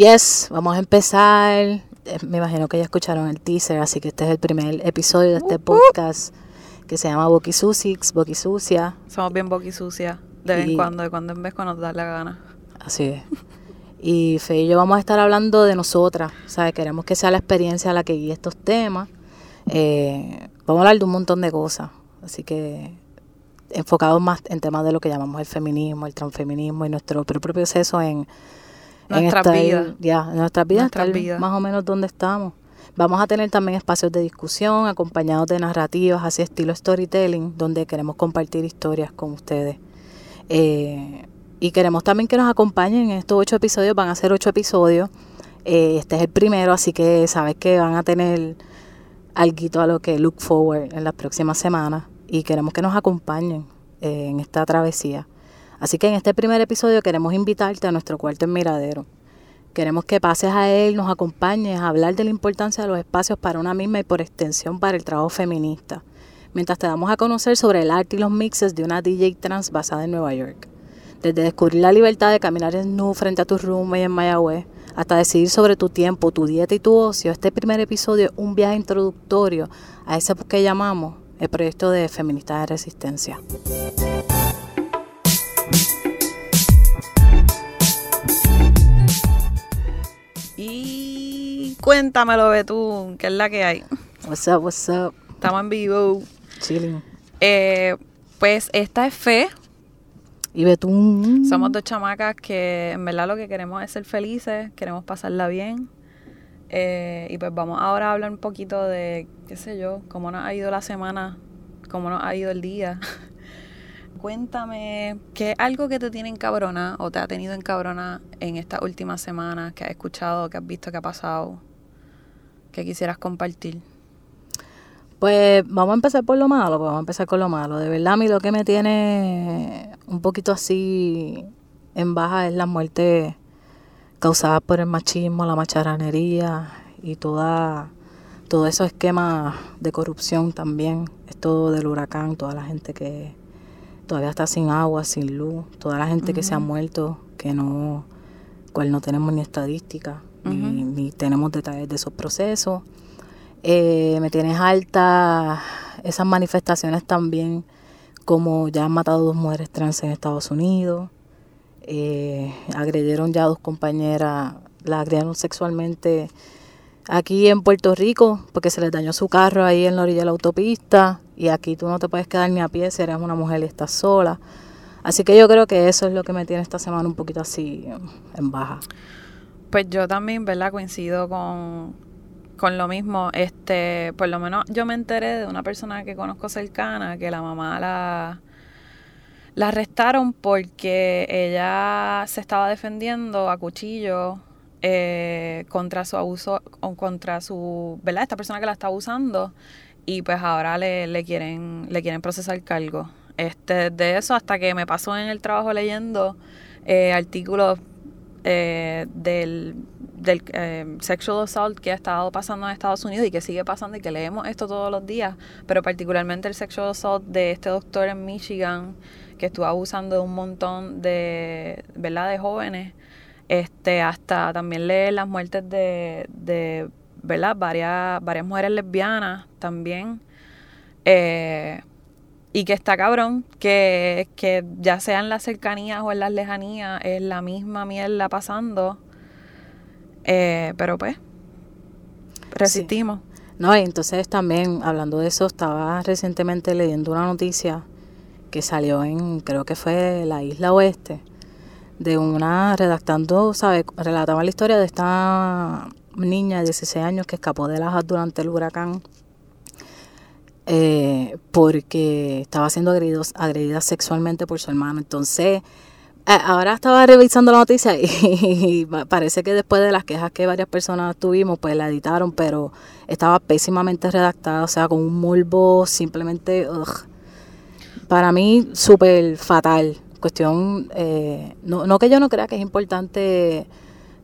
Yes, vamos a empezar. Eh, Me imagino que ya escucharon el teaser, así que este es el primer episodio de este podcast que se llama Boqui Susix, Boqui Sucia. Somos bien boquisucias. De vez en cuando, de cuando en vez cuando nos da la gana. Así es. Y Fe y yo vamos a estar hablando de nosotras, ¿sabes? Queremos que sea la experiencia la que guíe estos temas. Eh, vamos a hablar de un montón de cosas, así que enfocados más en temas de lo que llamamos el feminismo, el transfeminismo y nuestro propio proceso en Nuestras estar- vidas. Ya, nuestras vidas, Nuestras estar vidas. más o menos donde estamos. Vamos a tener también espacios de discusión acompañados de narrativas, así estilo storytelling, donde queremos compartir historias con ustedes. Eh, y queremos también que nos acompañen en estos ocho episodios, van a ser ocho episodios. Eh, este es el primero, así que sabes que van a tener algo a lo que look forward en las próximas semanas y queremos que nos acompañen eh, en esta travesía. Así que en este primer episodio queremos invitarte a nuestro cuarto en Miradero. Queremos que pases a él, nos acompañes a hablar de la importancia de los espacios para una misma y por extensión para el trabajo feminista, mientras te damos a conocer sobre el arte y los mixes de una DJ trans basada en Nueva York. Desde descubrir la libertad de caminar en nu frente a tu roommate en Mayagüez, hasta decidir sobre tu tiempo, tu dieta y tu ocio, este primer episodio es un viaje introductorio a ese que llamamos el proyecto de Feministas de Resistencia. Cuéntamelo, Betún, que es la que hay. What's up, what's up? Estamos en vivo. Chilling. Eh, pues esta es Fe. Y Betún. Somos dos chamacas que en verdad lo que queremos es ser felices, queremos pasarla bien. Eh, y pues vamos ahora a hablar un poquito de, qué sé yo, cómo nos ha ido la semana, cómo nos ha ido el día. Cuéntame, ¿qué es algo que te tiene encabrona o te ha tenido encabrona en estas últimas semanas que has escuchado, que has visto que ha pasado, que quisieras compartir? Pues vamos a empezar por lo malo, pues vamos a empezar con lo malo. De verdad, a mí lo que me tiene un poquito así en baja es la muerte causada por el machismo, la macharranería y toda, todo esos esquemas de corrupción también. Esto del huracán, toda la gente que todavía está sin agua, sin luz, toda la gente que se ha muerto, que no, cual no tenemos ni estadística, ni, Ujú. ni tenemos detalles de esos procesos. Eh, me tienes alta esas manifestaciones también, como ya han matado dos mujeres trans en Estados Unidos, eh, agredieron ya a dos compañeras, la agredieron sexualmente aquí en Puerto Rico, porque se les dañó su carro ahí en la orilla de la autopista, y aquí tú no te puedes quedar ni a pie si eres una mujer y estás sola. Así que yo creo que eso es lo que me tiene esta semana un poquito así en baja. Pues yo también, ¿verdad? Coincido con, con lo mismo. Este, por lo menos yo me enteré de una persona que conozco cercana que la mamá la, la arrestaron porque ella se estaba defendiendo a cuchillo eh, contra su abuso, contra su, ¿verdad? Esta persona que la está abusando y pues ahora le, le quieren, le quieren procesar cargo. Este, de eso hasta que me pasó en el trabajo leyendo eh, artículos eh, del, del eh, sexual assault que ha estado pasando en Estados Unidos y que sigue pasando y que leemos esto todos los días, pero particularmente el sexual assault de este doctor en Michigan que estuvo abusando de un montón de, ¿verdad? de jóvenes, este, hasta también leer las muertes de, de ¿verdad? Varias, varias mujeres lesbianas también. Eh, y que está cabrón, que, que ya sea en las cercanías o en las lejanías, es la misma mierda pasando. Eh, pero pues, resistimos. No, y entonces también, hablando de eso, estaba recientemente leyendo una noticia que salió en, creo que fue la isla oeste, de una, redactando, ¿sabe? Relataba la historia de esta niña de 16 años que escapó de Lajas durante el huracán eh, porque estaba siendo agredida sexualmente por su hermano. Entonces, ahora estaba revisando la noticia y, pa- parece que después de las quejas que varias personas tuvimos, pues la editaron, pero estaba pésimamente redactada, o sea, con un morbo simplemente, ugh. para mí, súper fatal. Cuestión, eh, no, no que yo no crea que es importante,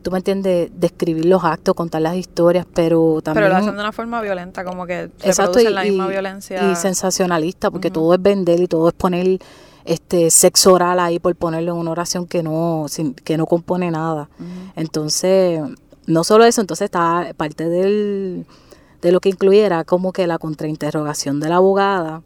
tú me entiendes, describir los actos, contar las historias, pero también... Pero lo hacen de una forma violenta, como que Exacto, reproducen la misma violencia. y sensacionalista, porque todo es vender y todo es poner este sexo oral ahí por ponerlo en una oración que no, que no compone nada. Entonces, no solo eso, entonces está parte del, de lo que incluyera como que la contrainterrogación de la abogada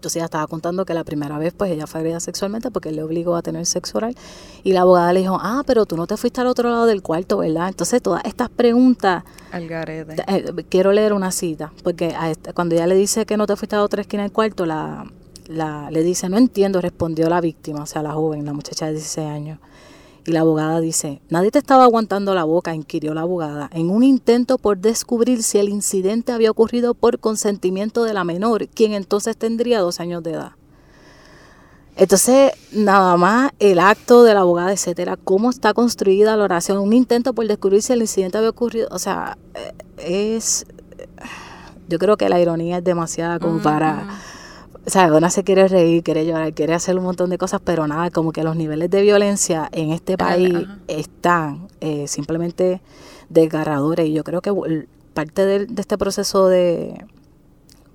entonces ella estaba contando que la primera vez pues ella fue agredida sexualmente porque él le obligó a tener sexo oral y la abogada le dijo, ah, pero tú no te fuiste al otro lado del cuarto, ¿verdad? Entonces todas estas preguntas... Al garete. Eh, quiero leer una cita, porque cuando ella le dice que no te fuiste a otra esquina del cuarto, la, la, le dice, no entiendo, respondió la víctima, o sea, la joven, la muchacha de 16 años. Y la abogada dice, nadie te estaba aguantando la boca, inquirió la abogada, en un intento por descubrir si el incidente había ocurrido por consentimiento de la menor, quien entonces tendría dos años de edad. Entonces, nada más el acto de la abogada, etcétera, cómo está construida la oración, un intento por descubrir si el incidente había ocurrido, o sea, eh, es, yo creo que la ironía es demasiada como para sea, una se quiere reír, quiere llorar, quiere hacer un montón de cosas, pero nada, como que los niveles de violencia en este país están eh, simplemente desgarradores. Y yo creo que parte de, este proceso de,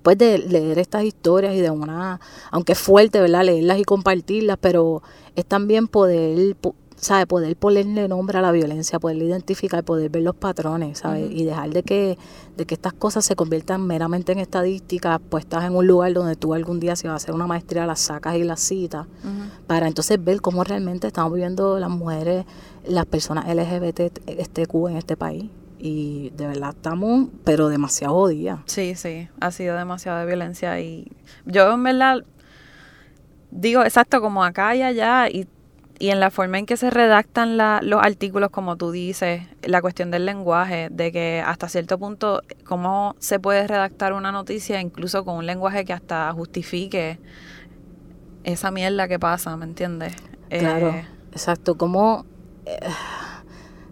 pues de leer estas historias y de una, aunque es fuerte, ¿verdad? Leerlas y compartirlas, pero es también poder ¿sabe? Poder ponerle nombre a la violencia, poder identificar, poder ver los patrones, ¿sabes? Y dejar de que, de que estas cosas se conviertan meramente en estadísticas, pues estás en un lugar donde tú algún día si vas a hacer una maestría las sacas y las citas, para entonces ver cómo realmente estamos viviendo las mujeres, las personas LGBT, este Q en este país. Y de verdad estamos, pero demasiado días. Sí, sí, ha sido demasiada violencia y yo en verdad digo exacto como acá y allá y y en la forma en que se redactan los artículos, como tú dices, la cuestión del lenguaje, de que hasta cierto punto, cómo se puede redactar una noticia incluso con un lenguaje que hasta justifique esa mierda que pasa, ¿me entiendes? Claro, eh, exacto, como... Eh,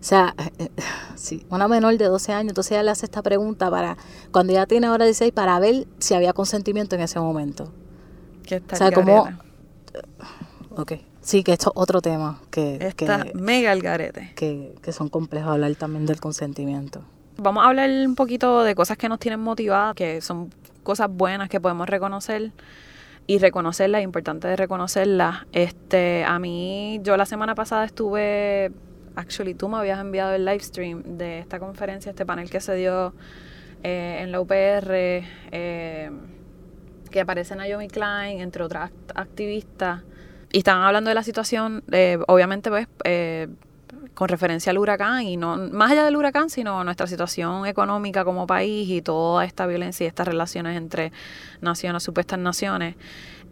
o sea, eh, sí, una menor de 12 años, entonces ella le hace esta pregunta para, cuando ella tiene ahora 16, para ver si había consentimiento en ese momento. ¿Qué está o sea, como... Ok. Sí, que esto es otro tema que... Está mega el garete. Que, que son complejos hablar también del consentimiento. Vamos a hablar un poquito de cosas que nos tienen motivadas, que son cosas buenas que podemos reconocer y reconocerlas, importante de reconocerlas. Este, a mí, yo la semana pasada estuve, actually tú me habías enviado el live stream de esta conferencia, este panel que se dio eh, en la UPR, eh, que aparece Naomi Klein, entre otras activistas, y estaban hablando de la situación, eh, obviamente, pues, eh, con referencia al huracán y no más allá del huracán, sino nuestra situación económica como país y toda esta violencia y estas relaciones entre naciones, supuestas naciones.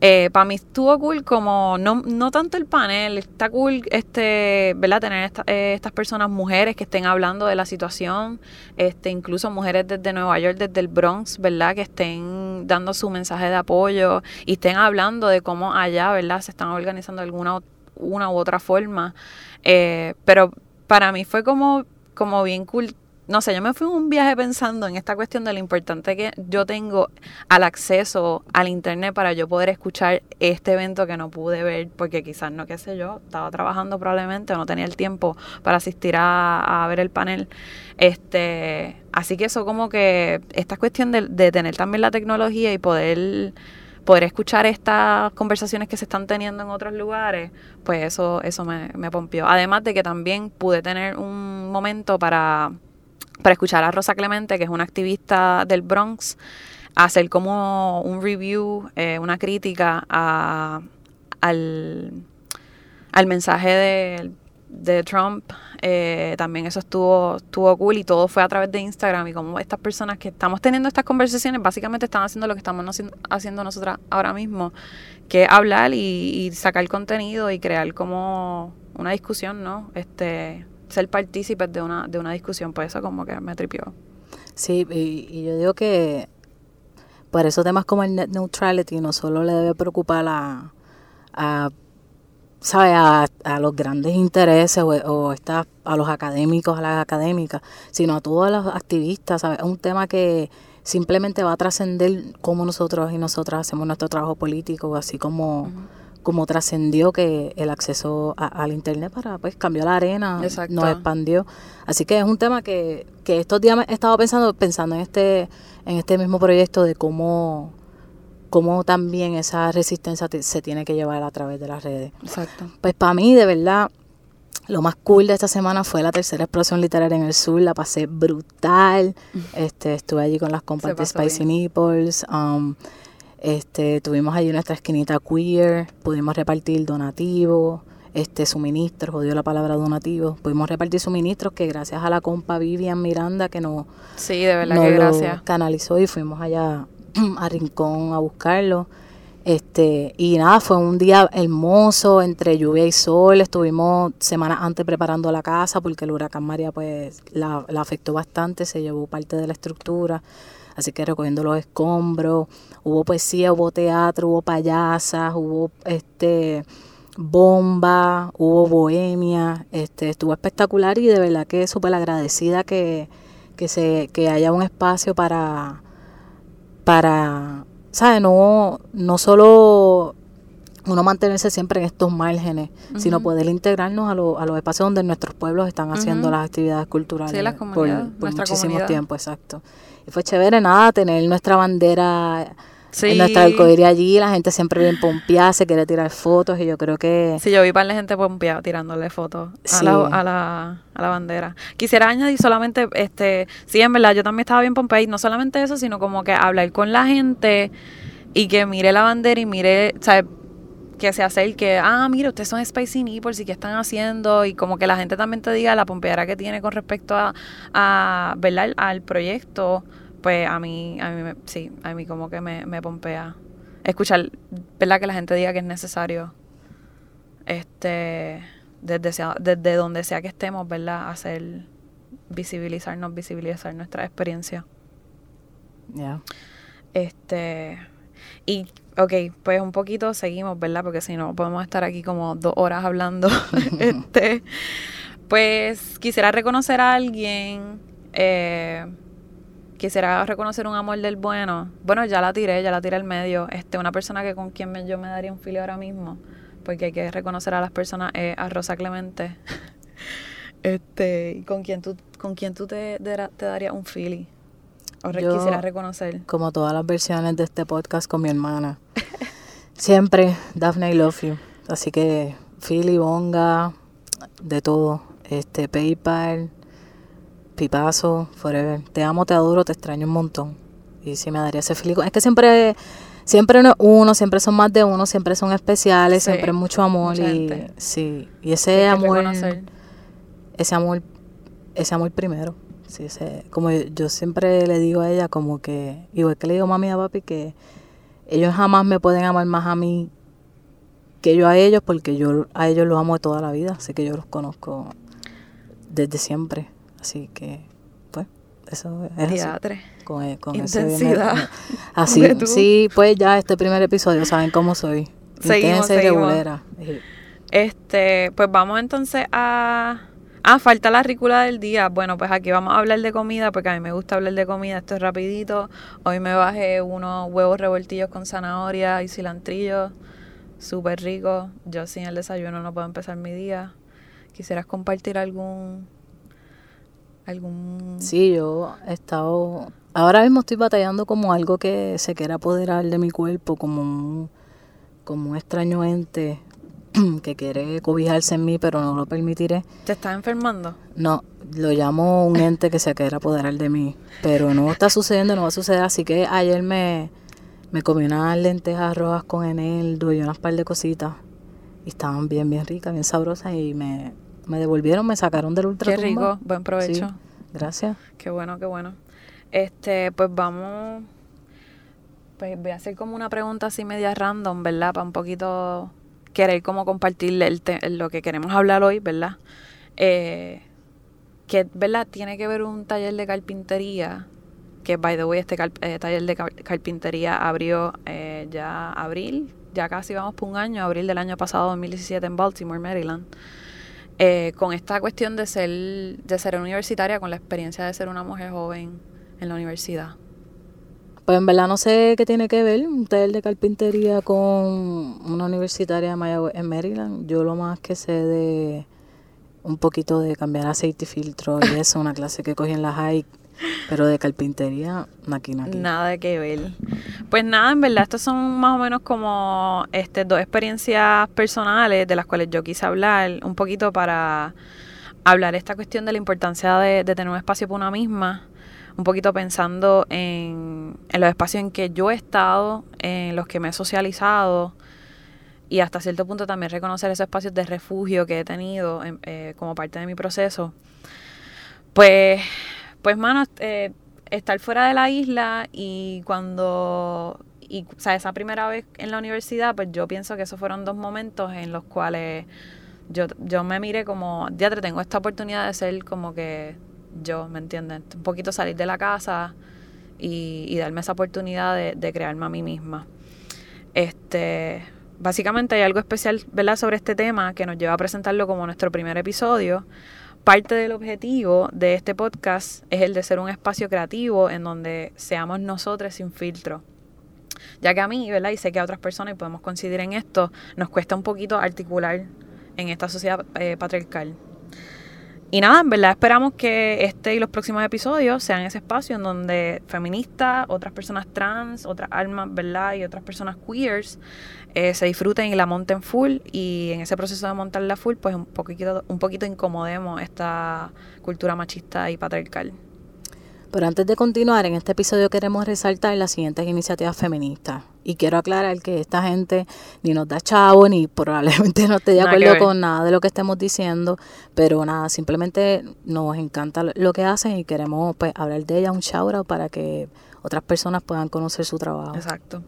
Eh, para mí estuvo cool como, no, no tanto el panel, está cool este, ¿verdad? Tener eh, estas personas, mujeres que estén hablando de la situación, este, incluso mujeres desde Nueva York, desde el Bronx, ¿verdad? Que estén dando su mensaje de apoyo y estén hablando de cómo allá, ¿verdad? Se están organizando de alguna una u otra forma. Eh, pero para mí fue como, como bien cool no sé, yo me fui un viaje pensando en esta cuestión de lo importante que yo tengo al acceso al internet para yo poder escuchar este evento que no pude ver porque quizás no, qué sé yo, estaba trabajando probablemente o no tenía el tiempo para asistir a, ver el panel. Este, así que eso como que esta cuestión de, de tener también la tecnología y poder poder escuchar estas conversaciones que se están teniendo en otros lugares, pues eso, eso me, me pompió. Además de que también pude tener un momento para para escuchar a Rosa Clemente, que es una activista del Bronx, hacer como un review, eh, una crítica al, mensaje de, de Trump. Eh, también eso estuvo, estuvo cool y todo fue a través de Instagram y como estas personas que estamos teniendo estas conversaciones básicamente están haciendo lo que estamos haciendo nosotras ahora mismo, que hablar y, y sacar contenido y crear como una discusión, ¿no? Este, ser partícipes de una, de una discusión, pues eso como que me tripió. Sí, y, yo digo que por esos temas como el net neutrality no solo le debe preocupar a, a A, los grandes intereses o, está, a los académicos, a las académicas, sino a todos los activistas, ¿sabes? Es un tema que simplemente va a trascender cómo nosotros y nosotras hacemos nuestro trabajo político, así como como trascendió que el acceso al internet para pues cambió la arena, nos expandió. Así que es un tema que, estos días he estado pensando, pensando en este, en este mismo proyecto de cómo cómo también esa resistencia te- se tiene que llevar a través de las redes. Exacto. Pues para mí, de verdad, lo más cool de esta semana fue la tercera explosión literaria en el sur. La pasé brutal. Este, estuve allí con las compas de Spicy Nipples. um, este, tuvimos allí nuestra esquinita queer. Pudimos repartir donativos, este, suministros, odio la palabra donativos. Pudimos repartir suministros que gracias a la compa Vivian Miranda que nos, Sí, de verdad nos que gracias. canalizó y fuimos allá a Rincón a buscarlo. Este, y nada, fue un día hermoso, entre lluvia y sol. Estuvimos semanas antes preparando la casa porque el huracán María pues la, la afectó bastante, se llevó parte de la estructura. Así que recogiendo los escombros, hubo poesía, hubo teatro, hubo payasas, hubo este bomba, hubo bohemia, este, estuvo espectacular y de verdad que súper agradecida que, que se, que haya un espacio para, para, ¿sabes? No, no solo uno mantenerse siempre en estos márgenes, sino poder integrarnos a, lo- a los espacios donde nuestros pueblos están haciendo las actividades culturales Sí, las por, por muchísimo comunidad. tiempo, exacto. Y fue chévere, nada, tener nuestra bandera, Sí. nuestra arcoíris allí, la gente siempre bien pompeada, se quiere tirar fotos y yo creo que... Sí, yo vi par de gente pompeada tirándole fotos a, la, a, la, a la bandera. Quisiera añadir solamente, este, sí, en verdad, yo también estaba bien pompeada y no solamente eso, sino como que hablar con la gente y que mire la bandera y mire, ¿sabes? Que se acerque, ah, mira, ustedes son Spicy Nipples y qué están haciendo y como que la gente también te diga la pompeadera que tiene con respecto a, a ¿verdad? Al proyecto, pues a mí, a mí me- sí, a mí como que me, me pompea. Escuchar, ¿verdad? Que la gente diga que es necesario este desde, sea- desde donde sea que estemos, ¿verdad? Hacer visibilizarnos, visibilizar nuestra experiencia. ya. Este y ok, pues un poquito seguimos, ¿verdad? Porque si no podemos estar aquí como dos horas hablando. este pues quisiera reconocer a alguien eh, quisiera reconocer un amor del bueno. Bueno, ya la tiré, ya la tiré al medio. Este, una persona que con quien yo me daría un filo ahora mismo, porque hay que reconocer a las personas, eh, a Rosa Clemente. este, con quien tú, con quien tú te darías un fili. O Yo- quisiera reconocer. como todas las versiones de este podcast con mi hermana. Siempre, Daphne, I love you. Así que, Philly, Bonga, de todo. Este, PayPal, Pipazo, Forever. Te amo, te adoro, te extraño un montón. Y si me daría ese feliz. Es que siempre, siempre no es uno, siempre son más de uno, siempre son especiales, Sí, siempre es mucho amor. Y, gente. sí, y ese amor, reconocer. ese amor, ese amor primero. Sí, ese, como yo, yo siempre le digo a ella, como que, igual que le digo mami y a papi, que ellos jamás me pueden amar más a mí que yo a ellos, porque yo a ellos los amo de toda la vida, así que yo los conozco desde siempre. Así que, pues, eso es así. Con, e- con ese- Intensidad. me- así, sí, pues ya este primer episodio saben cómo soy. Seguimos, Intensa y seguimos. regulera. Y- Este, pues vamos entonces a. Ah, falta la rícula del día. Bueno, pues aquí vamos a hablar de comida porque a mí me gusta hablar de comida. Esto es rapidito. Hoy me bajé unos huevos revoltillos con zanahoria y cilantrillo. Súper rico. Yo sin el desayuno no puedo empezar mi día. ¿Quisieras compartir algún... algún... Sí, yo he estado. Ahora mismo estoy batallando como algo que se quiere apoderar de mi cuerpo, como un, como un extraño ente que quiere cobijarse en mí, pero no lo permitiré. ¿Te estás enfermando? No, lo llamo un ente que se quiere apoderar de mí, pero no está sucediendo, no va a suceder. Así que ayer me, me comí unas lentejas rojas con eneldo y unas par de cositas. Y estaban bien, bien ricas, bien sabrosas y me, me devolvieron, me sacaron del ultra Qué rico. Buen provecho. Sí, gracias. Qué bueno, qué bueno. Este, pues vamos. Pues voy a hacer como una pregunta así media random, ¿verdad? Para un poquito querer como compartirle el te- lo que queremos hablar hoy, ¿verdad? Eh, que, ¿verdad? Tiene que ver un taller de carpintería. Que, by the way, este eh, taller de car- carpintería abrió eh, ya abril, ya casi vamos por un año, abril del año pasado, 2017, en Baltimore, Maryland eh, con esta cuestión de ser, de ser universitaria, con la experiencia de ser una mujer joven en la universidad. Pues en verdad no sé qué tiene que ver un taller de carpintería con una universitaria de Mayagüez en Maryland. Yo lo más que sé de un poquito de cambiar aceite y filtro y eso, una clase que cogí en la high Pero de carpintería, aquí, Nada que ver. Pues nada, en verdad, estas son más o menos como este, dos experiencias personales de las cuales yo quise hablar, un poquito para hablar esta cuestión de la importancia de, tener un espacio para una misma, un poquito pensando en, en, los espacios en que yo he estado, en los que me he socializado y hasta cierto punto también reconocer esos espacios de refugio que he tenido eh, como parte de mi proceso. Pues, pues mano, eh, estar fuera de la isla y cuando y o sea, esa primera vez en la universidad, pues yo pienso que esos fueron dos momentos en los cuales yo, yo me miré como, ya tengo esta oportunidad de ser como que yo, ¿me entiendes? Un poquito salir de la casa y, darme esa oportunidad de, de, crearme a mí misma. Este, básicamente hay algo especial, ¿verdad?, sobre este tema que nos lleva a presentarlo como nuestro primer episodio. Parte del objetivo de este podcast es el de ser un espacio creativo en donde seamos nosotros sin filtro. Ya que a mí, ¿verdad? Y sé que a otras personas, y podemos coincidir en esto, nos cuesta un poquito articular en esta sociedad eh, patriarcal. Y nada, en verdad esperamos que este y los próximos episodios sean ese espacio en donde feministas, otras personas trans, otras almas, ¿verdad? Y otras personas queers eh, se disfruten y la monten full. Y en ese proceso de montarla full, pues un poquito, un poquito incomodemos esta cultura machista y patriarcal. Pero antes de continuar, en este episodio queremos resaltar las siguientes iniciativas feministas. Y quiero aclarar que esta gente ni nos da chavo, ni probablemente no esté de acuerdo con nada de lo que estemos diciendo, pero nada, simplemente nos encanta lo que hacen y queremos pues hablar de ella, un shout para que otras personas puedan conocer su trabajo. Exacto.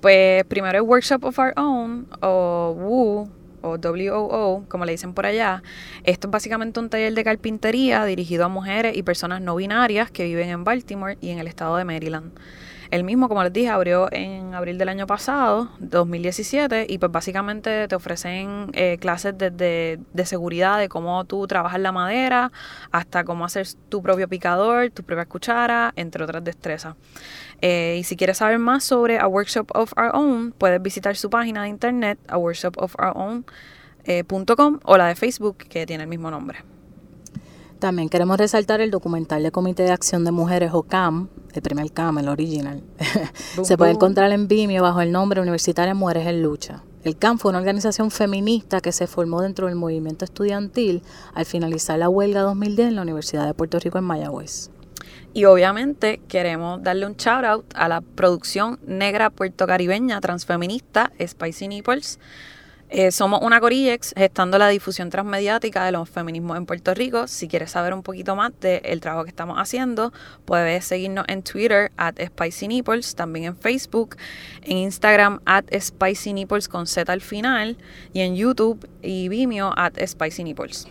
Pues primero el Workshop of Our Own, o WOO, o WOO, como le dicen por allá. Esto es básicamente un taller de carpintería dirigido a mujeres y personas no binarias que viven en Baltimore y en el estado de Maryland. El mismo, como les dije, abrió en abril del año pasado, 2017, y pues básicamente te ofrecen eh, clases desde de seguridad, de cómo tú trabajas la madera, hasta cómo hacer tu propio picador, tu propia cuchara, entre otras destrezas. Eh, y si quieres saber más sobre A Workshop of Our Own, puedes visitar su página de internet, a workshopofourown.com, eh, o la de Facebook, que tiene el mismo nombre. También queremos resaltar el documental de Comité de Acción de Mujeres o CAM, el primer CAM, el original. Se puede encontrar en Vimeo bajo el nombre Universitaria Mujeres en Lucha. El CAM fue una organización feminista que se formó dentro del movimiento estudiantil al finalizar la huelga 2010 en la Universidad de Puerto Rico en Mayagüez. Y obviamente queremos darle un shout out a la producción negra puertocaribeña transfeminista Spicy Nipples eh, somos una Corillex gestando la difusión transmediática de los feminismos en Puerto Rico. Si quieres saber un poquito más del trabajo que estamos haciendo, puedes seguirnos en Twitter at Spicy Nipples, también en Facebook, en Instagram at Spicy Nipples con Z al final y en YouTube y Vimeo at Spicy Nipples.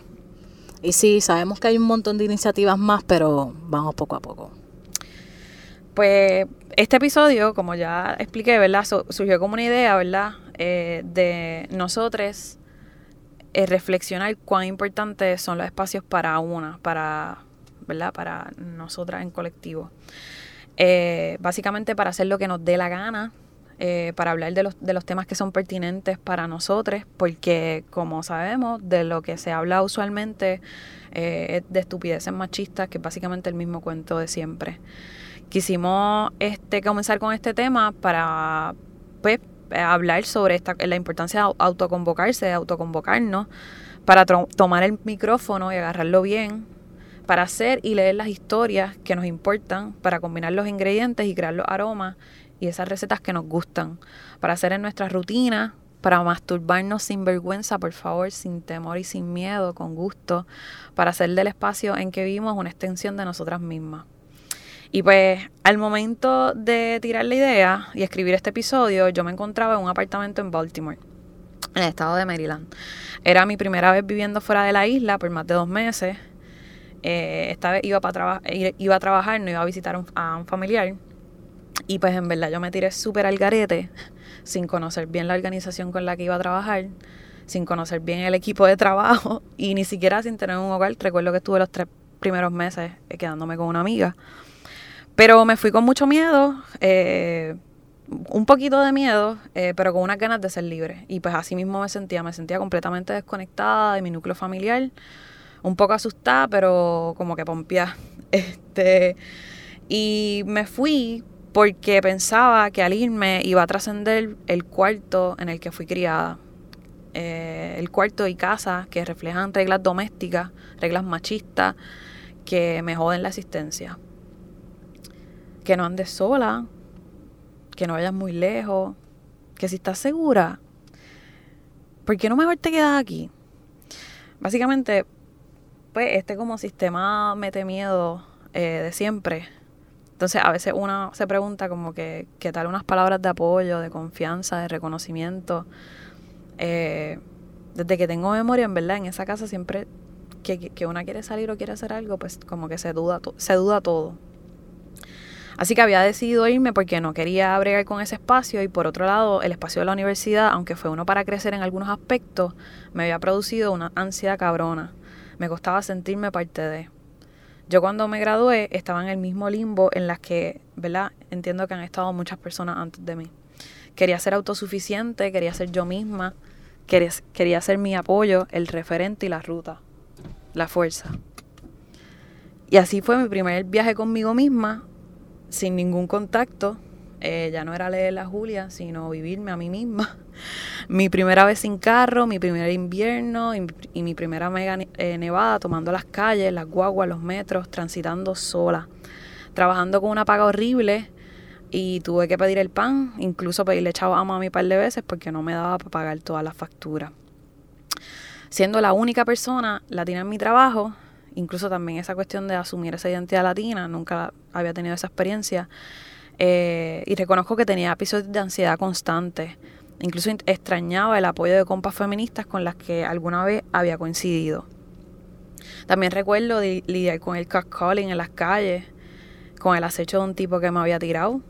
Y sí, sabemos que hay un montón de iniciativas más, pero vamos poco a poco. Pues este episodio, como ya expliqué, ¿verdad? surgió como una idea, ¿verdad? Eh, de nosotros eh, reflexionar cuán importantes son los espacios para una, para, ¿verdad? Para nosotras en colectivo. Eh, básicamente para hacer lo que nos dé la gana, para hablar de los, de los temas que son pertinentes para nosotros, porque como sabemos, de lo que se habla usualmente es de estupideces machistas, que es básicamente el mismo cuento de siempre. Quisimos este, comenzar con este tema para pues, eh, hablar sobre esta, la importancia de autoconvocarse, de autoconvocarnos, para tomar el micrófono y agarrarlo bien, para hacer y leer las historias que nos importan, para combinar los ingredientes y crear los aromas y esas recetas que nos gustan, para hacer en nuestra rutina, para masturbarnos sin vergüenza, por favor, sin temor y sin miedo, con gusto, para hacer del espacio en que vivimos una extensión de nosotras mismas. Y pues al momento de tirar la idea y escribir este episodio, yo me encontraba en un apartamento en Baltimore, en el estado de Maryland. Era mi primera vez viviendo fuera de la isla por más de dos meses. Eh, esta vez iba, para iba a trabajar, no iba a visitar a un familiar. Y pues en verdad yo me tiré súper al garete, sin conocer bien la organización con la que iba a trabajar, sin conocer bien el equipo de trabajo y ni siquiera sin tener un hogar. Recuerdo que estuve los tres primeros meses eh, quedándome con una amiga. Pero me fui con mucho miedo, eh, un poquito de miedo, eh, pero con unas ganas de ser libre. Y pues así mismo me sentía, me sentía completamente desconectada de mi núcleo familiar, un poco asustada, pero como que pompía. Este, y me fui porque pensaba que al irme iba a trascender el cuarto en el que fui criada. Eh, el cuarto y casa que reflejan reglas domésticas, reglas machistas, que me joden la existencia. Que no andes sola, que no vayas muy lejos, que si estás segura, ¿por qué no mejor te quedas aquí? Básicamente, pues este como sistema mete miedo eh, de siempre. Entonces a veces uno se pregunta como que, ¿qué tal unas palabras de apoyo, de confianza, de reconocimiento? Eh, desde que tengo memoria, en verdad, en esa casa siempre que, que una quiere salir o quiere hacer algo, pues como que se duda, se duda todo. Así que había decidido irme porque no quería bregar con ese espacio y por otro lado el espacio de la universidad, aunque fue uno para crecer en algunos aspectos, me había producido una ansiedad cabrona. Me costaba sentirme parte de. Yo cuando me gradué estaba en el mismo limbo en las que, ¿verdad? Entiendo que han estado muchas personas antes de mí. Quería ser autosuficiente, quería ser yo misma, quería, quería ser mi apoyo, el referente y la ruta, la fuerza. Y así fue mi primer viaje conmigo misma, sin ningún contacto. Eh, ya no era leer a Julia, sino vivirme a mí misma. Mi primera vez sin carro, mi primer invierno y, mi primera mega eh, nevada, tomando las calles, las guaguas, los metros, transitando sola. Trabajando con una paga horrible y tuve que pedir el pan, incluso pedirle chavo a mami un par de veces porque no me daba para pagar todas las facturas. Siendo la única persona latina en mi trabajo, incluso también esa cuestión de asumir esa identidad latina, nunca había tenido esa experiencia. Eh, y reconozco que tenía episodios de ansiedad constante. Incluso extrañaba el apoyo de compas feministas con las que alguna vez había coincidido. También recuerdo lidiar con el catcalling en las calles, con el acecho de un tipo que me había tirado.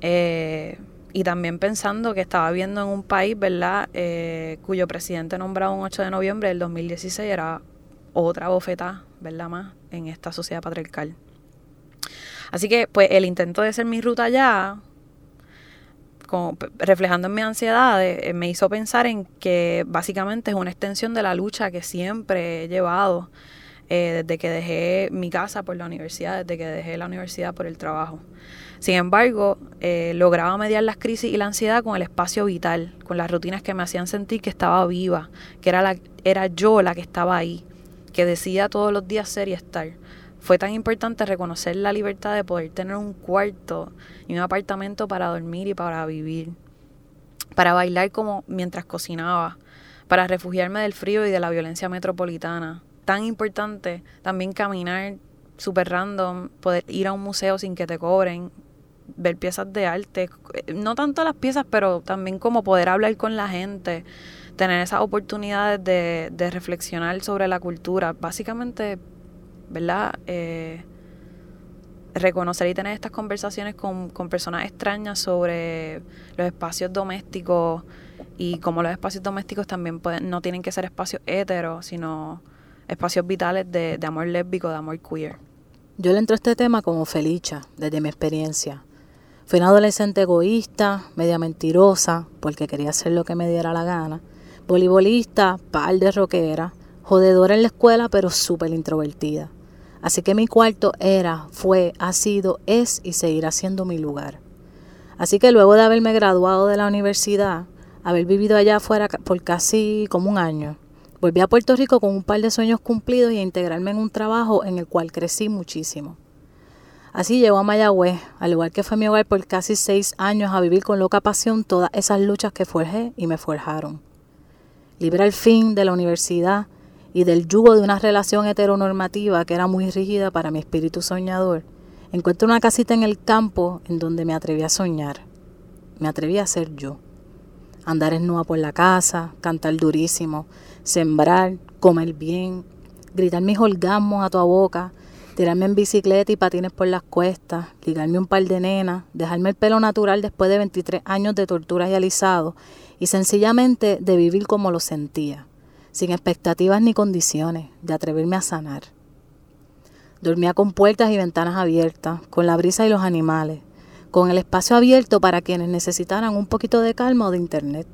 Eh, y también pensando que estaba viendo en un país, ¿verdad?, eh, cuyo presidente nombrado un 8 de noviembre del 2016 era otra bofetada, ¿verdad? Más en esta sociedad patriarcal. Así que, pues, el intento de hacer mi ruta allá, como, reflejando en mi ansiedad, eh, me hizo pensar en que básicamente es una extensión de la lucha que siempre he llevado eh, desde que dejé mi casa por la universidad, desde que dejé la universidad por el trabajo. Sin embargo, eh, lograba mediar las crisis y la ansiedad con el espacio vital, con las rutinas que me hacían sentir que estaba viva, que era, la, era yo la que estaba ahí que decida todos los días ser y estar. Fue tan importante reconocer la libertad de poder tener un cuarto y un apartamento para dormir y para vivir, para bailar como mientras cocinaba, para refugiarme del frío y de la violencia metropolitana. Tan importante también caminar super random, poder ir a un museo sin que te cobren, ver piezas de arte, no tanto las piezas, pero también como poder hablar con la gente, tener esas oportunidades de, de reflexionar sobre la cultura, básicamente, ¿verdad? Eh, reconocer y tener estas conversaciones con, con, personas extrañas sobre los espacios domésticos y cómo los espacios domésticos también pueden, no tienen que ser espacios heteros, sino espacios vitales de, amor lésbico, de amor queer. Yo le entro a este tema como felicha, desde mi experiencia. Fui una adolescente egoísta, media mentirosa, porque quería hacer lo que me diera la gana voleibolista, par de rockera, jodedora en la escuela, pero súper introvertida. Así que mi cuarto era, fue, ha sido, es y seguirá siendo mi lugar. Así que luego de haberme graduado de la universidad, haber vivido allá afuera por casi como un año, volví a Puerto Rico con un par de sueños cumplidos y a integrarme en un trabajo en el cual crecí muchísimo. Así llegó a Mayagüez, al igual que fue mi hogar por casi seis años, a vivir con loca pasión todas esas luchas que forjé y me forjaron libre al fin de la universidad y del yugo de una relación heteronormativa que era muy rígida para mi espíritu soñador, encuentro una casita en el campo en donde me atreví a soñar. Me atreví a ser yo. Andar en nua por la casa, cantar durísimo, sembrar, comer bien, gritar mis orgasmos a tu boca, tirarme en bicicleta y patines por las cuestas, ligarme un par de nenas, dejarme el pelo natural después de 23 años de torturas y alisados y sencillamente de vivir como lo sentía, sin expectativas ni condiciones, de atreverme a sanar. Dormía con puertas y ventanas abiertas, con la brisa y los animales, con el espacio abierto para quienes necesitaran un poquito de calma o de internet.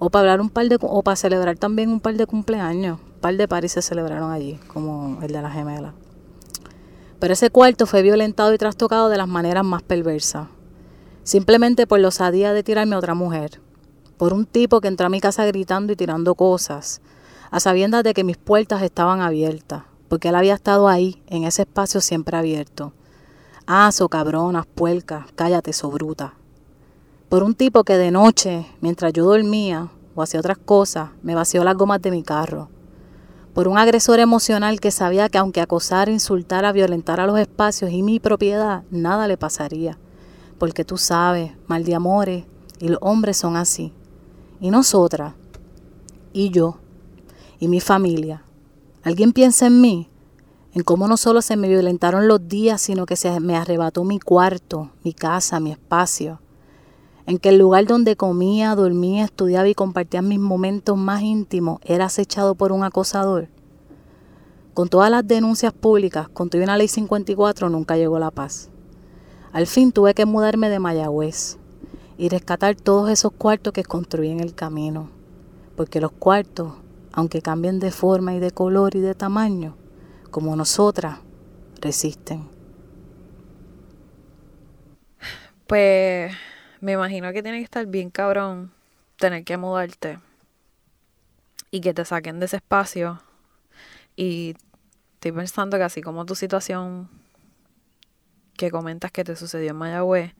O para hablar un par de o para celebrar también un par de cumpleaños. Un par de paris se celebraron allí, como el de la gemela. Pero ese cuarto fue violentado y trastocado de las maneras más perversas. Simplemente por la osadía de tirarme a otra mujer. Por un tipo que entró a mi casa gritando y tirando cosas, a sabiendas de que mis puertas estaban abiertas, porque él había estado ahí, en ese espacio siempre abierto. Ah, so cabronas, puercas, cállate, so bruta. Por un tipo que de noche, mientras yo dormía o hacía otras cosas, me vació las gomas de mi carro por un agresor emocional que sabía que aunque acosara, insultara, violentara los espacios y mi propiedad, nada le pasaría. Porque tú sabes, mal de amores, y los hombres son así. Y nosotras, y yo, y mi familia. ¿Alguien piensa en mí? En cómo no solo se me violentaron los días, sino que se me arrebató mi cuarto, mi casa, mi espacio. En que el lugar donde comía, dormía, estudiaba y compartía mis momentos más íntimos era acechado por un acosador. Con todas las denuncias públicas, con toda una ley 54, nunca llegó la paz. Al fin tuve que mudarme de Mayagüez y rescatar todos esos cuartos que construí en el camino, porque los cuartos, aunque cambien de forma y de color y de tamaño, como nosotras, resisten. Pues me imagino que tiene que estar bien cabrón tener que mudarte y que te saquen de ese espacio y estoy pensando que así como tu situación que comentas que te sucedió en Mayagüez,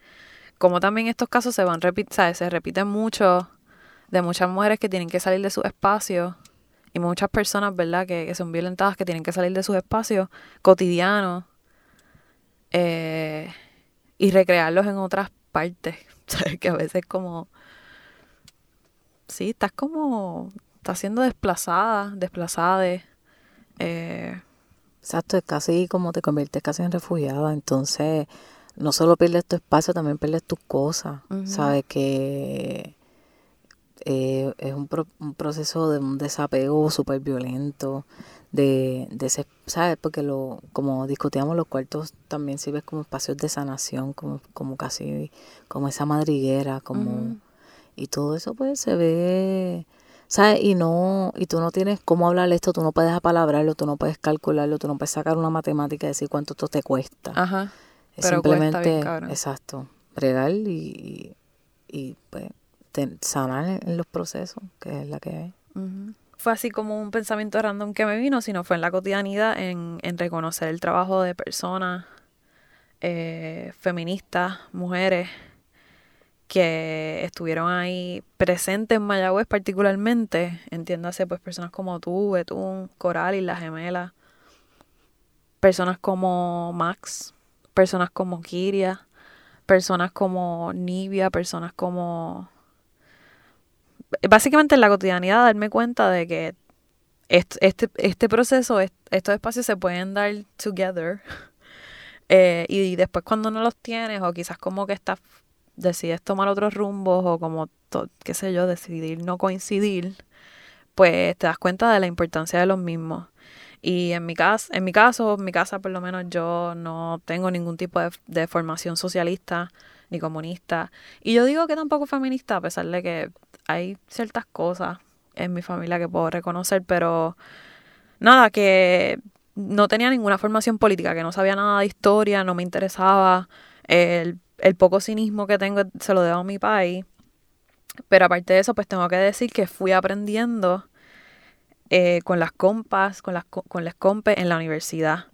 como también estos casos se van repitiendo, se repiten mucho de muchas mujeres que tienen que salir de sus espacios y muchas personas, ¿verdad?, que, son violentadas, que tienen que salir de sus espacios cotidianos eh, y recrearlos en otras partes. ¿Sabes? Que a veces como... Sí, estás como... Estás siendo desplazada, desplazada de... Eh, Exacto, es casi como te conviertes casi en refugiada, entonces no solo pierdes tu espacio, también pierdes tus cosas, ¿sabes? Que eh, es un, un, proceso de un desapego súper violento, de, de ese, ¿sabes? Porque lo, como discutíamos, los cuartos también sirven como espacios de sanación, como, como casi, como esa madriguera, como, y todo eso pues se ve ¿sabes? Y no, y tú no tienes cómo hablar esto, tú no puedes apalabrarlo, tú no puedes calcularlo, tú no puedes sacar una matemática y decir cuánto esto te cuesta. Ajá. Es simplemente, exacto, bregar y, y, pues sanar en, los procesos, que es la que hay. Fue así como un pensamiento random que me vino, sino fue en la cotidianidad, en, en reconocer el trabajo de personas eh, feministas, mujeres, que estuvieron ahí presentes en Mayagüez particularmente, entiéndase pues personas como tú, Betún, Coral y la gemela, personas como Max, personas como Kiria, personas como Nivia, personas como... Básicamente en la cotidianidad darme cuenta de que este, este, proceso, estos espacios se pueden dar together. Eh, y después cuando no los tienes o quizás como que estás decides tomar otros rumbos o como, qué sé yo, decidir no coincidir, pues te das cuenta de la importancia de los mismos. Y en mi, caso, en mi caso, en mi casa por lo menos yo no tengo ningún tipo de, de formación socialista ni comunista. Y yo digo que tampoco feminista, a pesar de que hay ciertas cosas en mi familia que puedo reconocer, pero nada, que no tenía ninguna formación política, que no sabía nada de historia, no me interesaba. El el poco cinismo que tengo se lo debo a mi país. Pero aparte de eso, pues tengo que decir que fui aprendiendo eh, con las compas, con las, con las compes en la universidad.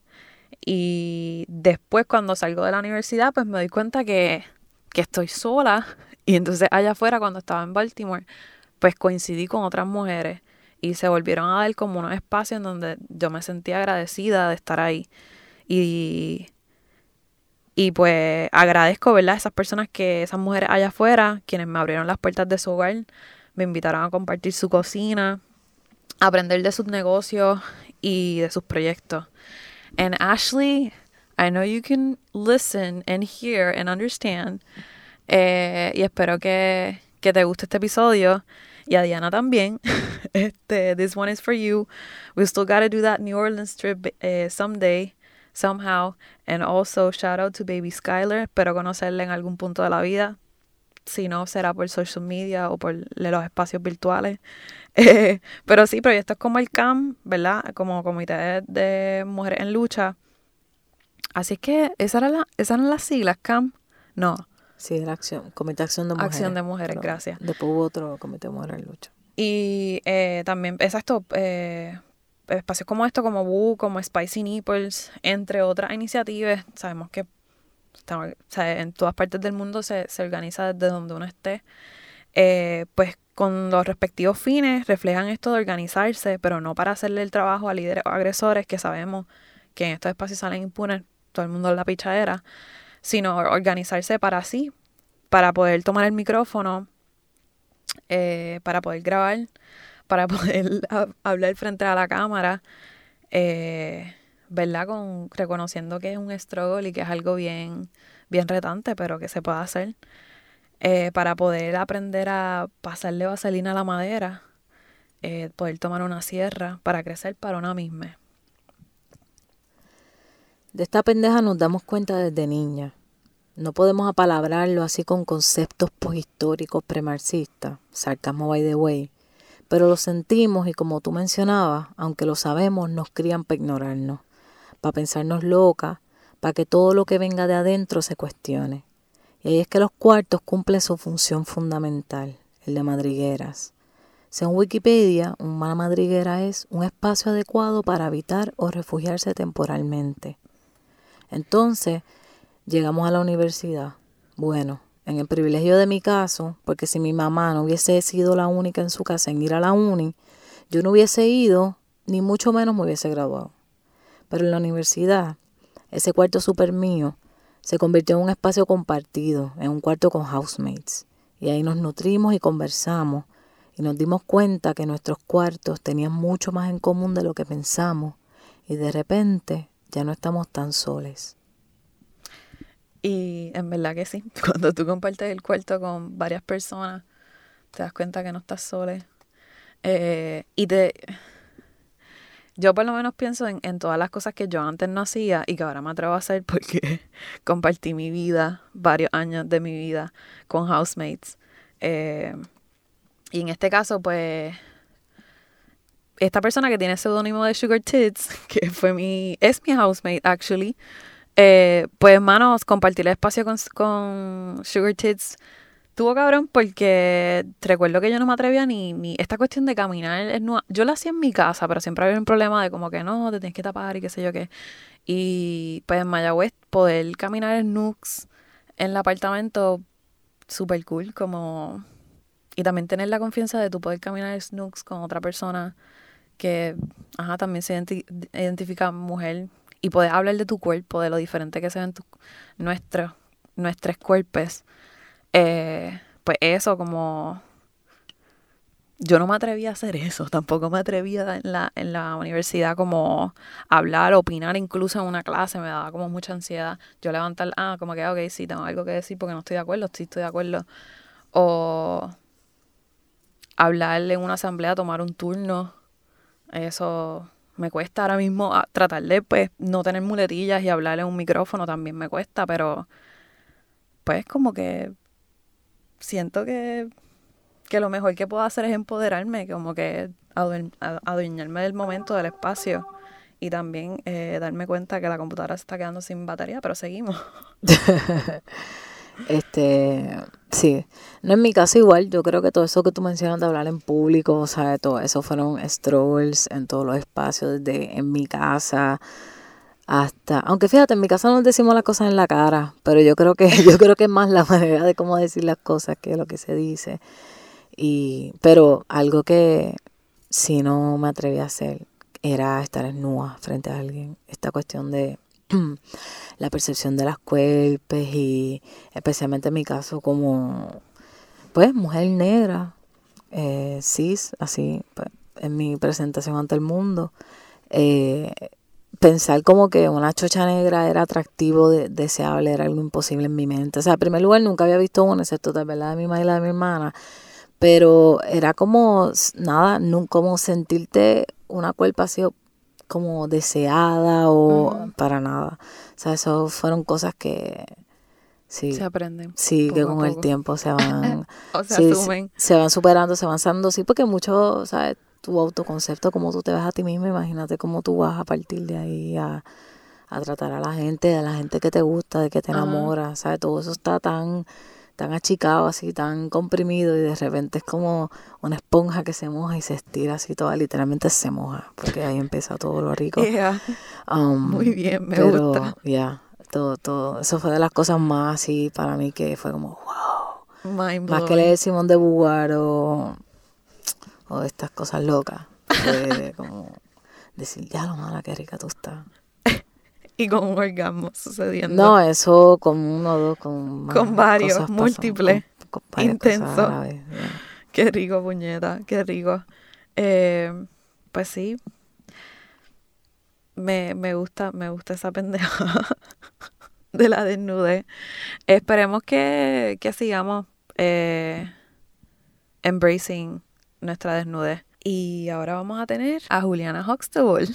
Y después cuando salgo de la universidad, pues me doy cuenta que, que estoy sola. Y entonces allá afuera, cuando estaba en Baltimore, pues coincidí con otras mujeres y se volvieron a dar como unos espacios en donde yo me sentía agradecida de estar ahí. Y y pues agradezco, ¿verdad? Esas personas que, esas mujeres allá afuera, quienes me abrieron las puertas de su hogar, me invitaron a compartir su cocina, aprender de sus negocios y de sus proyectos. And Ashley, I know you can listen and hear and understand. Eh, y espero que, que te guste este episodio. Y a Diana también. este, this one is for you. We still gotta do that New Orleans trip eh, someday somehow. And also shout out to baby Skyler. Espero conocerle en algún punto de la vida. Si no, será por social media o por los espacios virtuales. Eh, pero sí, proyectos como el CAM, ¿verdad? Como Comité de Mujeres en Lucha. Así es que esa era la, esas eran las siglas, CAM. No. Sí, era acción, Comité de Acción de Mujeres. Acción de Mujeres, gracias. Después hubo otro Comité de Mujeres Lucha. Y eh, también, exacto, eh, espacios como esto, como Woo, como Spicy Nipples, entre otras iniciativas, sabemos que en todas partes del mundo se, se organiza desde donde uno esté, eh, pues con los respectivos fines reflejan esto de organizarse, pero no para hacerle el trabajo a líderes o agresores que sabemos que en estos espacios salen impunes, todo el mundo en la pichadera, sino organizarse para sí, para poder tomar el micrófono, eh, para poder grabar, para poder hablar frente a la cámara, eh, ¿verdad? Con, reconociendo que es un struggle y que es algo bien, bien retante, pero que se puede hacer. Eh, para poder aprender a pasarle vaselina a la madera, eh, poder tomar una sierra para crecer para una misma. De esta pendeja nos damos cuenta desde niña. No podemos apalabrarlo así con conceptos posthistóricos premarxistas, sarcasmo by the way, pero lo sentimos y como tú mencionabas, aunque lo sabemos, nos crían para ignorarnos, para pensarnos locas, para que todo lo que venga de adentro se cuestione. Y ahí es que los cuartos cumplen su función fundamental, el de madrigueras. Según Wikipedia, una madriguera es un espacio adecuado para habitar o refugiarse temporalmente. Entonces, llegamos a la universidad. Bueno, en el privilegio de mi caso, porque si mi mamá no hubiese sido la única en su casa en ir a la uni, yo no hubiese ido, ni mucho menos me hubiese graduado. Pero en la universidad, ese cuarto super mío se convirtió en un espacio compartido, en un cuarto con housemates. Y ahí nos nutrimos y conversamos y nos dimos cuenta que nuestros cuartos tenían mucho más en común de lo que pensamos y de repente ya no estamos tan soles. Y en verdad que sí, cuando tú compartes el cuarto con varias personas, te das cuenta que no estás sola. Eh, y te, yo por lo menos pienso en, en, todas las cosas que yo antes no hacía y que ahora me atrevo a hacer porque compartí mi vida, varios años de mi vida con housemates. Eh, y en este caso, pues, esta persona que tiene el seudónimo de Sugar Tits, que fue mi, es mi housemate, actually, eh, pues, hermanos, compartir el espacio con, con Sugar Tits Estuvo cabrón porque recuerdo que yo no me atrevía ni, ni esta cuestión de caminar. yo lo hacía en mi casa, pero siempre había un problema de como que no, te tienes que tapar y qué sé yo qué. Y pues en Mayagüez poder caminar en Nux en el apartamento, súper cool, como... Y también tener la confianza de tu poder caminar en Snooks con otra persona que, ajá, también se identifica mujer y poder hablar de tu cuerpo, de lo diferente que se ven tu, nuestros, nuestros cuerpos eh, pues eso, como yo no me atrevía a hacer eso, tampoco me atrevía en la, en la universidad como hablar, opinar, incluso en una clase, me daba como mucha ansiedad. Yo levantar, ah, como que, ok, sí, tengo algo que decir porque no estoy de acuerdo, sí estoy de acuerdo. O hablar en una asamblea, tomar un turno, eso me cuesta ahora mismo ah, tratar de pues no tener muletillas y hablar en un micrófono también me cuesta, pero pues como que siento que, lo mejor que puedo hacer es empoderarme, como que adueñarme del momento, del espacio y también eh, darme cuenta que la computadora se está quedando sin batería, pero seguimos. este, sí, no en mi caso igual, yo creo que todo eso que tú mencionas de hablar en público, o sea, todo eso fueron struggles en todos los espacios, desde en mi casa, hasta, aunque fíjate, en mi casa no decimos las cosas en la cara, pero yo creo que, yo creo que es más la manera de cómo decir las cosas que lo que se dice. Y, pero algo que si no me atreví a hacer era estar en nua frente a alguien. Esta cuestión de la percepción de las cuerpos y especialmente en mi caso como, pues, mujer negra, eh, cis, así, pues, en mi presentación ante el mundo. Eh, pensar como que una chocha negra era atractivo, de, deseable, era algo imposible en mi mente. O sea, en primer lugar nunca había visto una, excepto tal vez la de mi madre y la de mi hermana, pero era como, nada, como sentirte una cuerpa así como deseada o para nada. O sea, eso fueron cosas que... Sí, se aprenden. Sí, que con el tiempo se van... o se Se, van superando, se van sanando, sí, porque muchos, ¿sabes? Tu autoconcepto, cómo tú te ves a ti mismo, imagínate cómo tú vas a partir de ahí a, a tratar a la gente, a la gente que te gusta, de que te enamora, ¿sabes? Todo eso está tan tan achicado, así, tan comprimido y de repente es como una esponja que se moja y se estira así toda, literalmente se moja, porque ahí empieza todo lo rico. Um, Muy bien, me gusta. Ya, todo, todo, eso fue de las cosas más así para mí que fue como, wow. más que leer Simón de Beauvoir o, estas cosas locas. Fue como decir, ya lo mala, qué rica tú estás y con un orgasmo sucediendo. No, eso con uno dos, con, con varios, múltiples, intensos. Qué rico, puñeta, qué rico. Eh, pues sí, me, me, gusta, me gusta esa pendeja de la desnudez. Esperemos que, que sigamos eh, embracing nuestra desnudez. Y ahora vamos a tener a Juliana Huxtable.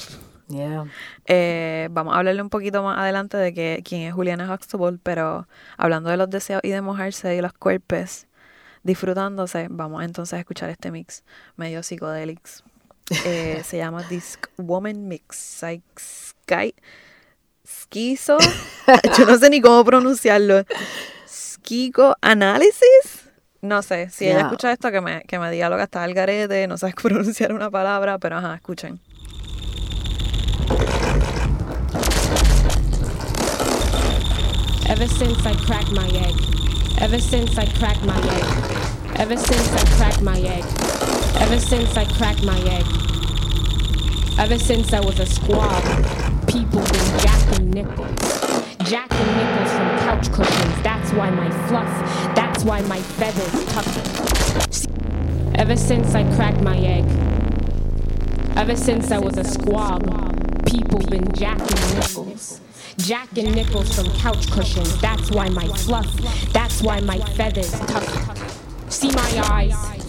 Eh, vamos a hablarle un poquito más adelante de que, quién es Juliana Huxtable, pero hablando de los deseos y de mojarse y los cuerpos disfrutándose, vamos entonces a escuchar este mix medio psicodélics. Eh, se llama Disc Woman Mix. Sky, Skizo. Yo no sé ni cómo pronunciarlo. Skico Analysis. No sé, si ella escucha esto, que me, que me diga lo que está al garete, no sabes pronunciar una palabra, pero ajá, escuchen. Ever since I cracked my egg. Ever since I cracked my egg. Ever since I cracked my egg. Ever since I cracked my egg. Ever since I was a squab, people been jacking nickels. Jacking nickels from couch cushions. That's why my fluff. That's why my feathers toughen. Ever since I cracked my egg. Ever since I was a squab, people been jacking nickels. Jacking nickels from couch cushions. That's why my fluff, that's why my feathers tough. See my eyes.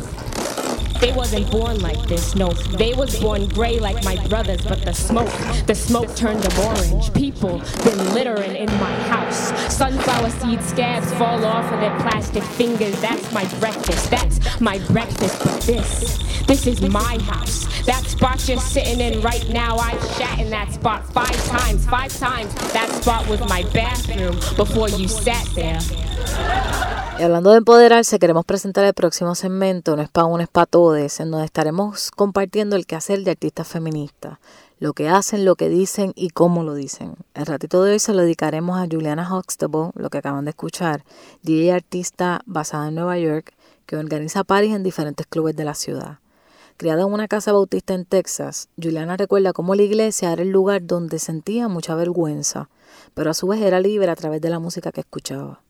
They wasn't born like this, no. They was born gray like my brothers, but the smoke, the smoke turned them orange. People been littering in my house. Sunflower seed scabs fall off of their plastic fingers. That's my breakfast. That's my breakfast. But this, this is my house. That spot you're sitting in right now, I shat in that spot five times. Five times that spot was my bathroom before you sat there. Y hablando de empoderarse, queremos presentar el próximo segmento, no es para un es para todos, en donde estaremos compartiendo el quehacer de artistas feministas, lo que hacen, lo que dicen y cómo lo dicen. El ratito de hoy se lo dedicaremos a Juliana Huxtable, lo que acaban de escuchar, DJ artista basada en Nueva York, que organiza paris en diferentes clubes de la ciudad. Criada en una casa bautista en Texas, Juliana recuerda cómo la iglesia era el lugar donde sentía mucha vergüenza, pero a su vez era libre a través de la música que escuchaba.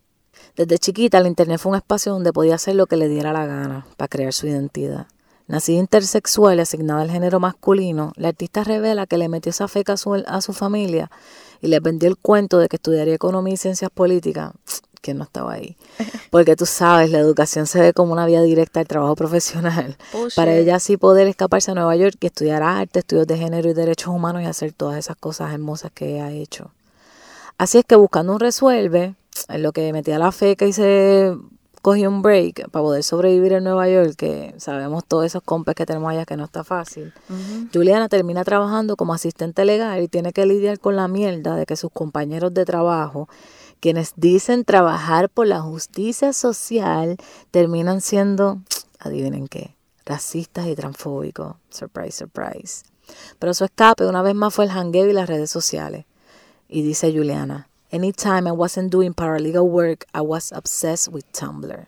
Desde chiquita, el Internet fue un espacio donde podía hacer lo que le diera la gana para crear su identidad. Nacida intersexual y asignada al género masculino, la artista revela que le metió esa feca a su, a su familia y le vendió el cuento de que estudiaría economía y ciencias políticas, que no estaba ahí. Porque tú sabes, la educación se ve como una vía directa al trabajo profesional. Para ella así poder escaparse a Nueva York y estudiar arte, estudios de género y derechos humanos y hacer todas esas cosas hermosas que ha hecho. Así es que buscando un resuelve, en lo que metía la feca y se cogió un break para poder sobrevivir en Nueva York, que sabemos todos esos compes que tenemos allá que no está fácil. Juliana termina trabajando como asistente legal y tiene que lidiar con la mierda de que sus compañeros de trabajo, quienes dicen trabajar por la justicia social, terminan siendo, adivinen qué, racistas y transfóbicos. Surprise, surprise. Pero su escape una vez más fue el hangueo y las redes sociales. Y dice Juliana, Anytime I wasn't doing paralegal work, I was obsessed with Tumblr.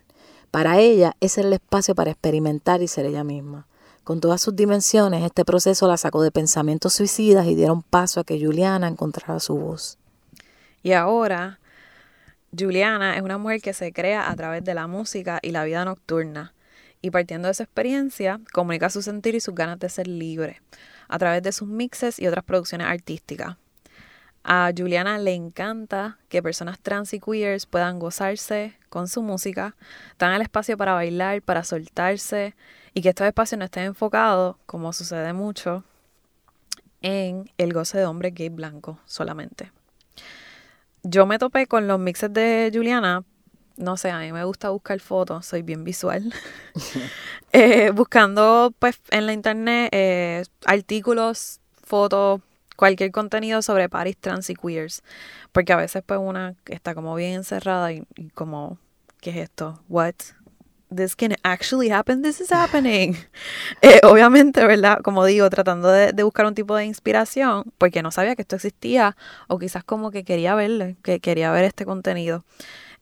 Para ella, ese era el espacio para experimentar y ser ella misma. Con todas sus dimensiones, este proceso la sacó de pensamientos suicidas y dieron paso a que Juliana encontrara su voz. Y ahora, Juliana es una mujer que se crea a través de la música y la vida nocturna. Y partiendo de esa experiencia, comunica su sentir y sus ganas de ser libre, a través de sus mixes y otras producciones artísticas. A Juliana le encanta que personas trans y queers puedan gozarse con su música, dan el espacio para bailar, para soltarse y que estos espacios no estén enfocados, como sucede mucho, en el goce de hombre gay blanco solamente. Yo me topé con los mixes de Juliana, no sé, a mí me gusta buscar fotos, soy bien visual. Eh, buscando pues en la internet eh, artículos, fotos, cualquier contenido sobre paris trans y queers. Porque a veces pues una está como bien encerrada y, y como, ¿qué es esto? What? This can actually happen, this is happening. Eh, obviamente, ¿verdad? Como digo, tratando de, de, buscar un tipo de inspiración, porque no sabía que esto existía, o quizás como que quería verlo, que quería ver este contenido,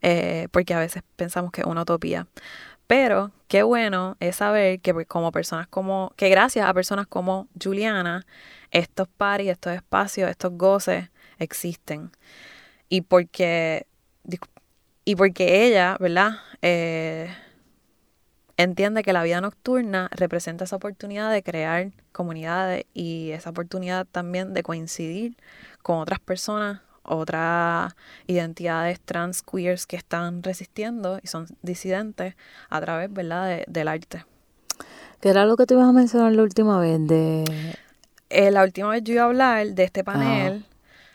eh, porque a veces pensamos que es una utopía. Pero qué bueno es saber que pues, como personas como, que gracias a personas como Juliana, estos paris, estos espacios, estos goces existen. Y porque, y porque ella, ¿verdad? Eh, entiende que la vida nocturna representa esa oportunidad de crear comunidades y esa oportunidad también de coincidir con otras personas, otras identidades trans queers que están resistiendo y son disidentes a través ¿verdad? del arte. ¿Qué era lo que te ibas a mencionar la última vez? De... Eh, la última vez yo iba a hablar de este panel,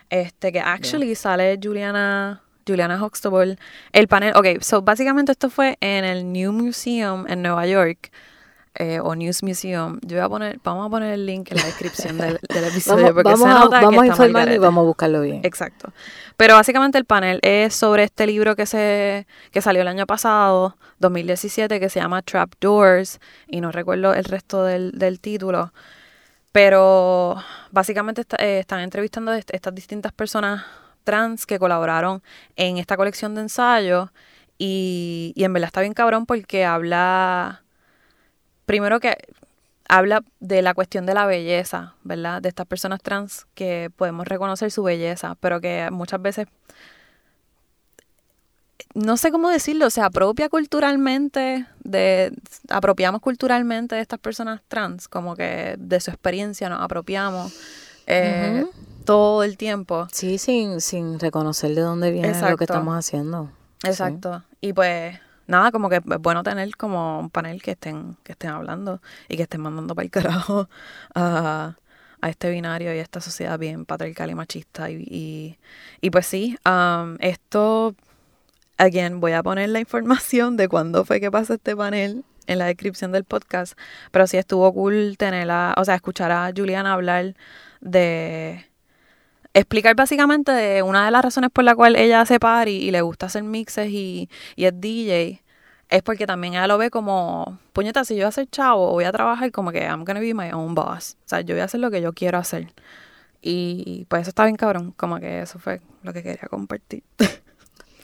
este que actually sale Juliana Juliana Huxtable. El panel, ok, so básicamente esto fue en el New Museum en Nueva York. Eh, o News Museum. Yo voy a poner, vamos a poner el link en la descripción del, episodio porque vamos, se nota a, vamos a informar y vamos a buscarlo bien. Exacto. Pero básicamente el panel es sobre este libro que se que salió el año pasado, 2017, que se llama Trap Doors y no recuerdo el resto del, del título. Pero básicamente eh, están entrevistando a estas distintas personas trans que colaboraron en esta colección de ensayos y, y en verdad está bien cabrón porque habla, primero que habla de la cuestión de la belleza, ¿verdad? De estas personas trans que podemos reconocer su belleza, pero que muchas veces, no sé cómo decirlo, se apropia culturalmente, de, apropiamos culturalmente de estas personas trans, como que de su experiencia nos apropiamos. Eh, todo el tiempo. Sí, sin, sin reconocer de dónde viene lo que estamos haciendo. Exacto. Y pues nada, como que es bueno tener como un panel que estén, que estén hablando y que estén mandando para el carajo a, a este binario y a esta sociedad bien patriarcal y machista. Y, y, pues sí, um, esto, again, voy a poner la información de cuándo fue que pasó este panel en la descripción del podcast, pero sí estuvo cool tenerla, o sea, escuchar a Juliana hablar de explicar básicamente de una de las razones por la cual ella hace party y le gusta hacer mixes y, es DJ es porque también ella lo ve como, puñeta, si yo voy a ser chavo voy a trabajar como que I'm gonna be my own boss. O sea, yo voy a hacer lo que yo quiero hacer. Y pues eso está bien cabrón, como que eso fue lo que quería compartir.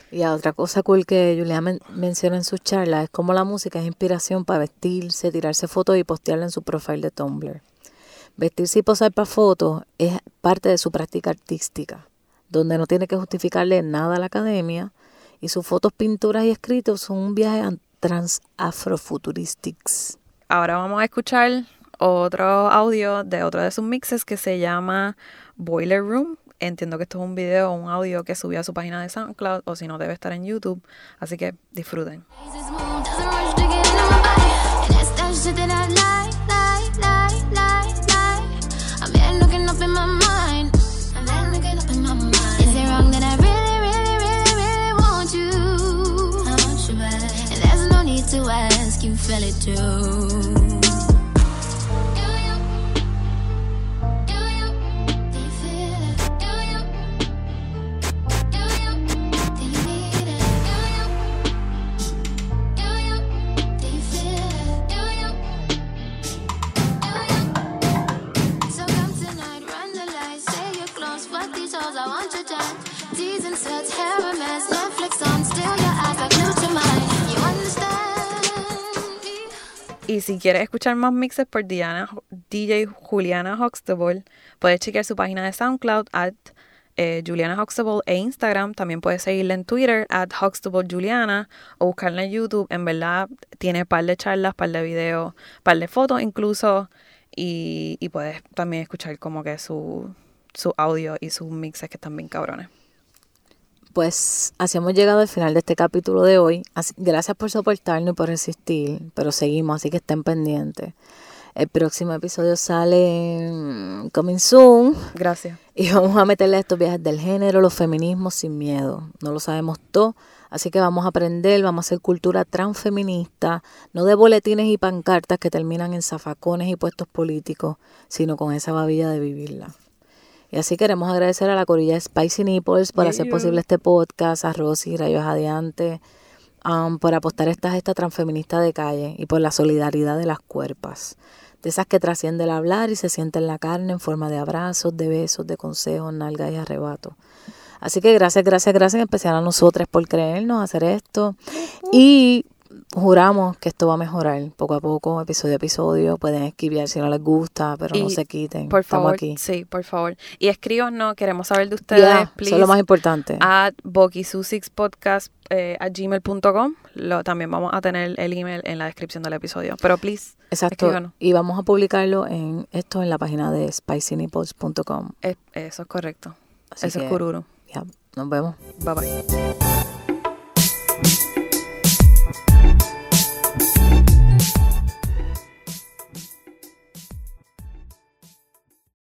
Y otra cosa cool que Julia menciona en su charla es cómo la música es inspiración para vestirse, tirarse fotos y postearla en su perfil de Tumblr. Vestirse y posar para fotos es parte de su práctica artística, donde no tiene que justificarle nada a la academia y sus fotos, pinturas y escritos son un viaje a trans afrofuturistics. Ahora vamos a escuchar otro audio de otro de sus mixes que se llama Boiler Room. Entiendo que esto es un video o un audio que subió a su página de SoundCloud o si no debe estar en YouTube, así que disfruten. Feel it too. Y si quieres escuchar más mixes por Diana, DJ Juliana Huxtable, puedes chequear su página de SoundCloud at eh, Juliana Huxtable e Instagram. También puedes seguirla en Twitter at Huxtable Juliana o buscarla en YouTube. En verdad tiene par de charlas, par de videos, par de fotos incluso. Y, y puedes también escuchar como que su, su audio y sus mixes que están bien cabrones pues así hemos llegado al final de este capítulo de hoy. gracias por soportarnos y por resistir, pero seguimos, así que estén pendientes. El próximo episodio sale coming soon. Gracias. Y vamos a meterle a estos viajes del género, los feminismos sin miedo. No lo sabemos todo, así que vamos a aprender, vamos a hacer cultura transfeminista, no de boletines y pancartas que terminan en zafacones y puestos políticos, sino con esa babilla de vivirla. Y así queremos agradecer a la corilla Spicy Nipples por hacer posible este podcast, a Rosy Rayos Adiante, um, por apostar esta gesta transfeminista de calle y por la solidaridad de las cuerpas. De esas que trasciende el hablar y se siente en la carne en forma de abrazos, de besos, de consejos, nalgas y arrebato. Así que gracias, gracias, gracias en especial a nosotros por creernos hacer esto. Y juramos que esto va a mejorar poco a poco, episodio a episodio. Pueden escribir si no les gusta, pero no se quiten. Por favor, aquí. sí, por favor. Y escríbanos, queremos saber de ustedes, yeah, Eso es lo más importante. A bokisusixpodcast eh, a gmail.com. También vamos a tener el email en la descripción del episodio. Pero please, Exacto. Y vamos a publicarlo en esto en la página de spicynipples.com. eso es correcto. eso es cururo. Ya, nos vemos. Bye bye.